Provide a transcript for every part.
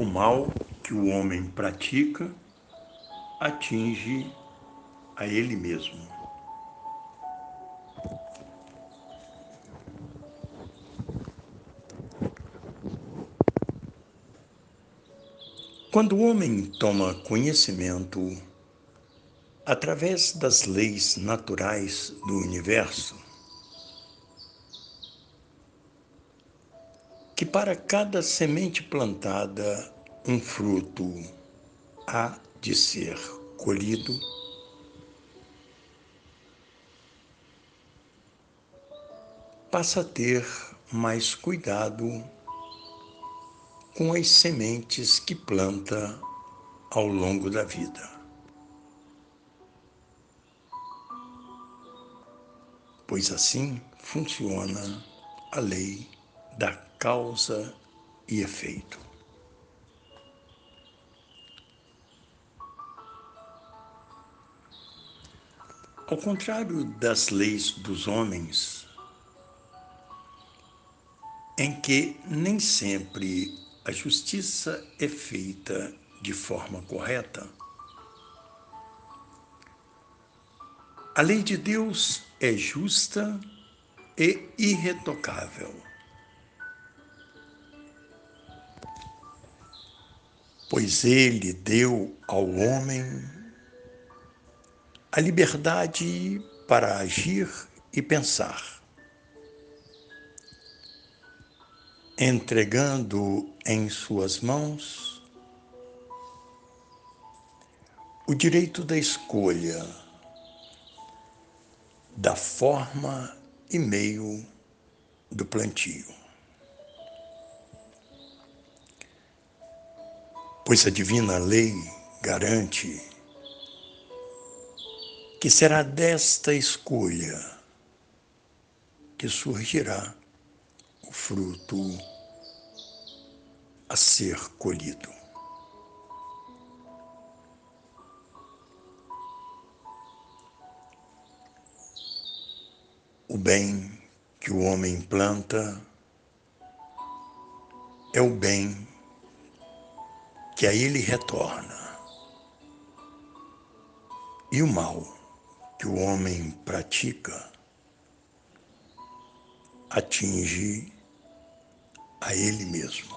O mal que o homem pratica atinge a ele mesmo. Quando o homem toma conhecimento através das leis naturais do universo, que para cada semente plantada um fruto há de ser colhido, passa a ter mais cuidado com as sementes que planta ao longo da vida. Pois assim funciona a lei da causa e efeito. Ao contrário das leis dos homens, em que nem sempre a justiça é feita de forma correta, a lei de Deus é justa e irretocável. Pois ele deu ao homem a liberdade para agir e pensar, entregando em suas mãos o direito da escolha da forma e meio do plantio. Pois a divina lei garante que será desta escolha que surgirá o fruto a ser colhido. O bem que o homem planta é o bem que a ele retorna. E o mal que o homem pratica atinge a ele mesmo.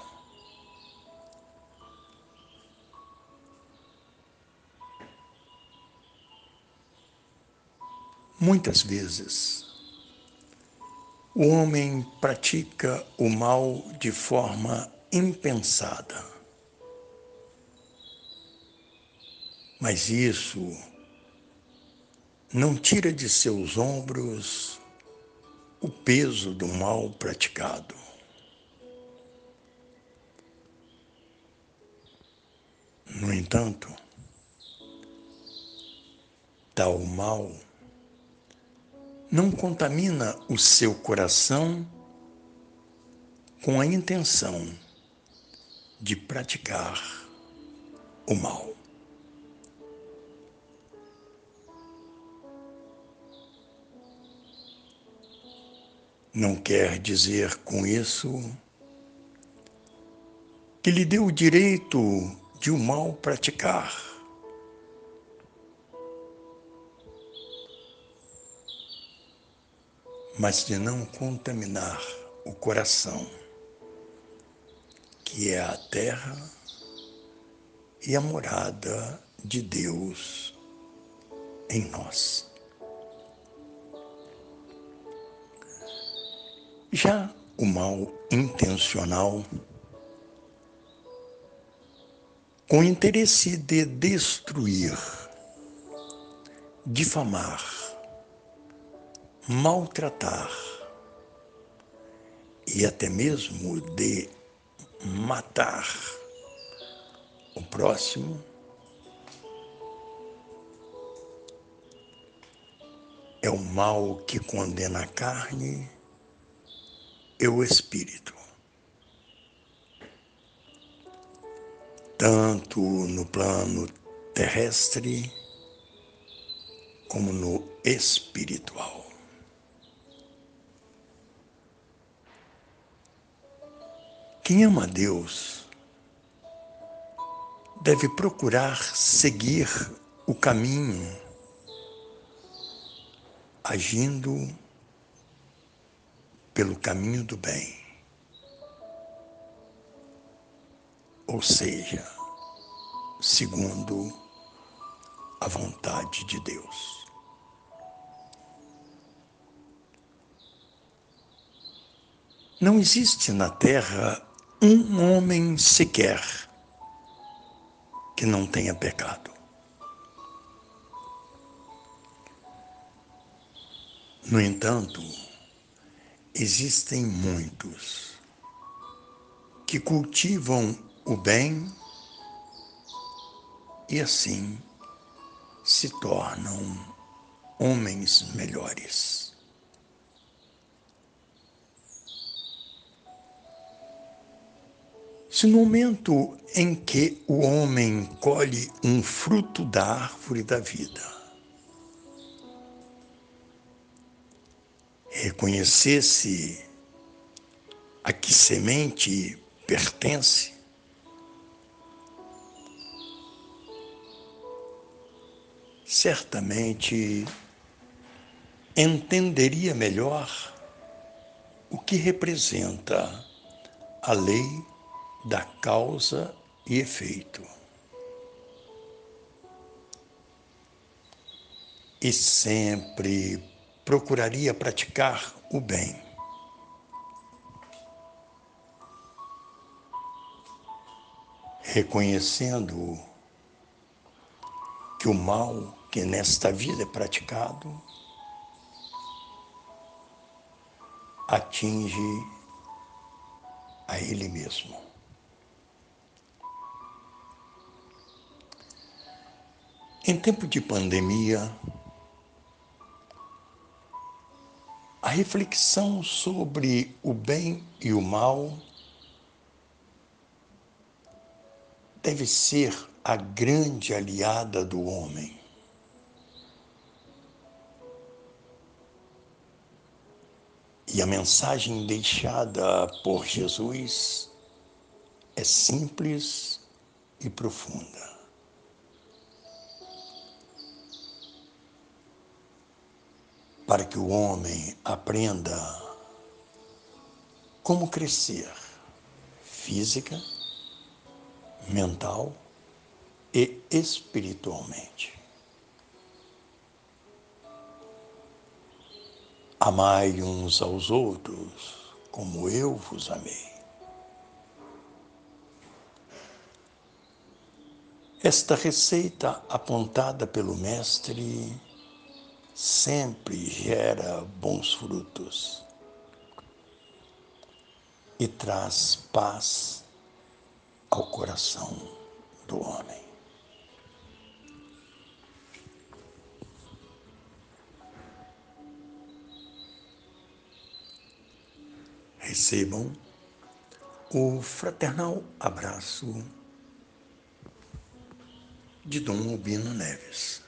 Muitas vezes, o homem pratica o mal de forma impensada. Mas isso não tira de seus ombros o peso do mal praticado. No entanto, tal mal não contamina o seu coração com a intenção de praticar o mal. Não quer dizer com isso que lhe deu o direito de o mal praticar. Mas de não contaminar o coração, que é a terra e a morada de Deus em nós. Já o mal intencional, com o interesse de destruir, difamar, maltratar e até mesmo de matar o próximo, é o mal que condena a carne e o espírito. Tanto no plano terrestre como no espiritual. Quem ama Deus deve procurar seguir o caminho, agindo pelo caminho do bem. Ou seja, segundo a vontade de Deus. Não existe na terra um homem sequer que não tenha pecado. No entanto, existem muitos que cultivam o bem e assim se tornam homens melhores. Se no momento em que o homem colhe um fruto da árvore da vida, reconhecesse a que semente pertence, certamente entenderia melhor o que representa a lei da causa e efeito. E sempre procuraria praticar o bem. Reconhecendo que o mal que nesta vida é praticado atinge a ele mesmo. Em tempo de pandemia, a reflexão sobre o bem e o mal deve ser a grande aliada do homem. E a mensagem deixada por Jesus é simples e profunda. Para que o homem aprenda como crescer física, mental e espiritualmente. Amai uns aos outros como eu vos amei. Esta receita apontada pelo Mestre sempre gera bons frutos e traz paz ao coração do homem. recebam o fraternal abraço de Dom Albino Neves.